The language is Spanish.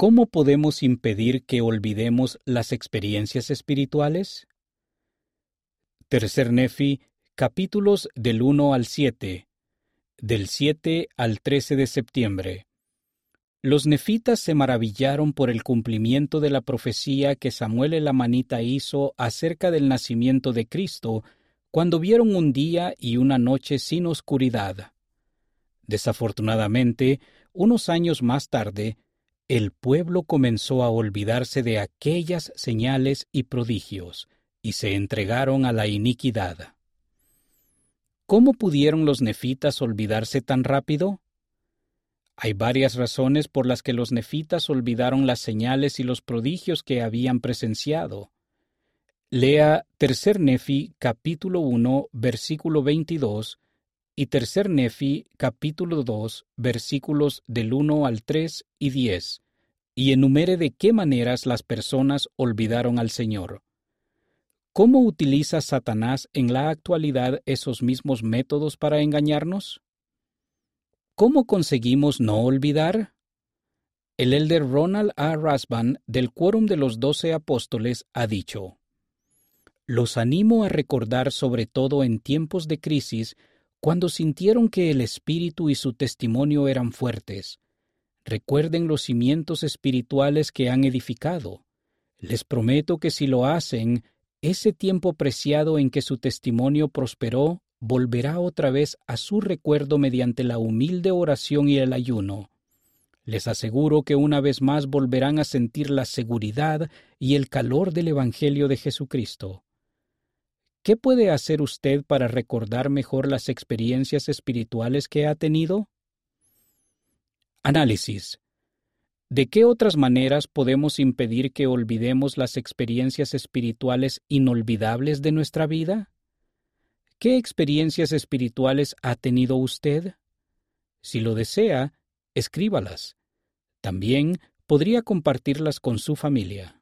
¿Cómo podemos impedir que olvidemos las experiencias espirituales? Tercer Nefi, capítulos del 1 al 7, del 7 al 13 de septiembre. Los nefitas se maravillaron por el cumplimiento de la profecía que Samuel el Amanita hizo acerca del nacimiento de Cristo, cuando vieron un día y una noche sin oscuridad. Desafortunadamente, unos años más tarde, el pueblo comenzó a olvidarse de aquellas señales y prodigios, y se entregaron a la iniquidad. ¿Cómo pudieron los nefitas olvidarse tan rápido? Hay varias razones por las que los nefitas olvidaron las señales y los prodigios que habían presenciado. Lea Tercer Nefi capítulo 1 versículo 22 y Tercer Nefi capítulo 2 versículos del 1 al 3 y 10, y enumere de qué maneras las personas olvidaron al Señor. ¿Cómo utiliza Satanás en la actualidad esos mismos métodos para engañarnos? ¿Cómo conseguimos no olvidar? El elder Ronald A. Rasban del Quórum de los Doce Apóstoles ha dicho, Los animo a recordar sobre todo en tiempos de crisis cuando sintieron que el Espíritu y su testimonio eran fuertes. Recuerden los cimientos espirituales que han edificado. Les prometo que si lo hacen, ese tiempo preciado en que su testimonio prosperó volverá otra vez a su recuerdo mediante la humilde oración y el ayuno. Les aseguro que una vez más volverán a sentir la seguridad y el calor del Evangelio de Jesucristo. ¿Qué puede hacer usted para recordar mejor las experiencias espirituales que ha tenido? Análisis. ¿De qué otras maneras podemos impedir que olvidemos las experiencias espirituales inolvidables de nuestra vida? ¿Qué experiencias espirituales ha tenido usted? Si lo desea, escríbalas. También podría compartirlas con su familia.